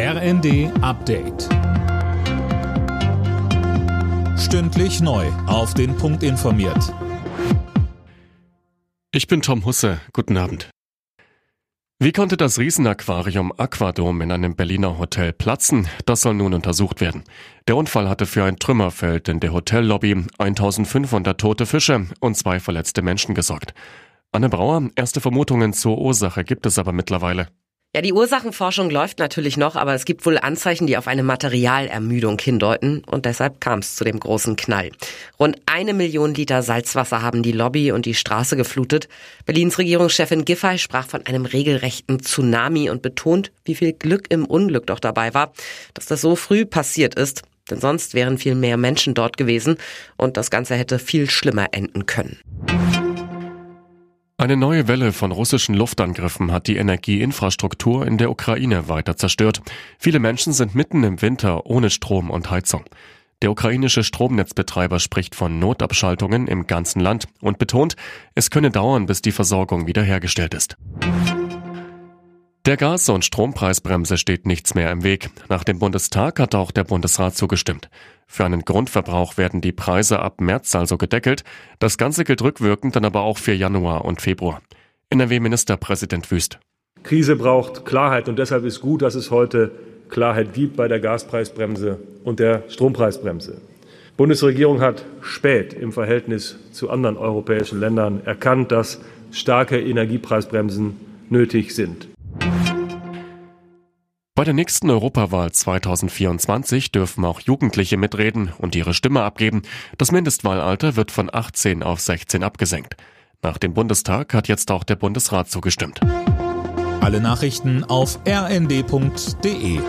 RND Update. Stündlich neu. Auf den Punkt informiert. Ich bin Tom Husse. Guten Abend. Wie konnte das Riesenaquarium Aquadom in einem Berliner Hotel platzen? Das soll nun untersucht werden. Der Unfall hatte für ein Trümmerfeld in der Hotellobby, 1500 tote Fische und zwei verletzte Menschen gesorgt. Anne Brauer, erste Vermutungen zur Ursache gibt es aber mittlerweile. Ja, die Ursachenforschung läuft natürlich noch, aber es gibt wohl Anzeichen, die auf eine Materialermüdung hindeuten und deshalb kam es zu dem großen Knall. Rund eine Million Liter Salzwasser haben die Lobby und die Straße geflutet. Berlins Regierungschefin Giffey sprach von einem regelrechten Tsunami und betont, wie viel Glück im Unglück doch dabei war, dass das so früh passiert ist. Denn sonst wären viel mehr Menschen dort gewesen und das Ganze hätte viel schlimmer enden können. Eine neue Welle von russischen Luftangriffen hat die Energieinfrastruktur in der Ukraine weiter zerstört. Viele Menschen sind mitten im Winter ohne Strom und Heizung. Der ukrainische Stromnetzbetreiber spricht von Notabschaltungen im ganzen Land und betont, es könne dauern, bis die Versorgung wiederhergestellt ist. Der Gas- und Strompreisbremse steht nichts mehr im Weg. Nach dem Bundestag hat auch der Bundesrat zugestimmt. Für einen Grundverbrauch werden die Preise ab März also gedeckelt. Das Ganze gilt rückwirkend dann aber auch für Januar und Februar. NRW-Ministerpräsident Wüst. Krise braucht Klarheit und deshalb ist gut, dass es heute Klarheit gibt bei der Gaspreisbremse und der Strompreisbremse. Die Bundesregierung hat spät im Verhältnis zu anderen europäischen Ländern erkannt, dass starke Energiepreisbremsen nötig sind. Bei der nächsten Europawahl 2024 dürfen auch Jugendliche mitreden und ihre Stimme abgeben. Das Mindestwahlalter wird von 18 auf 16 abgesenkt. Nach dem Bundestag hat jetzt auch der Bundesrat zugestimmt. Alle Nachrichten auf rnd.de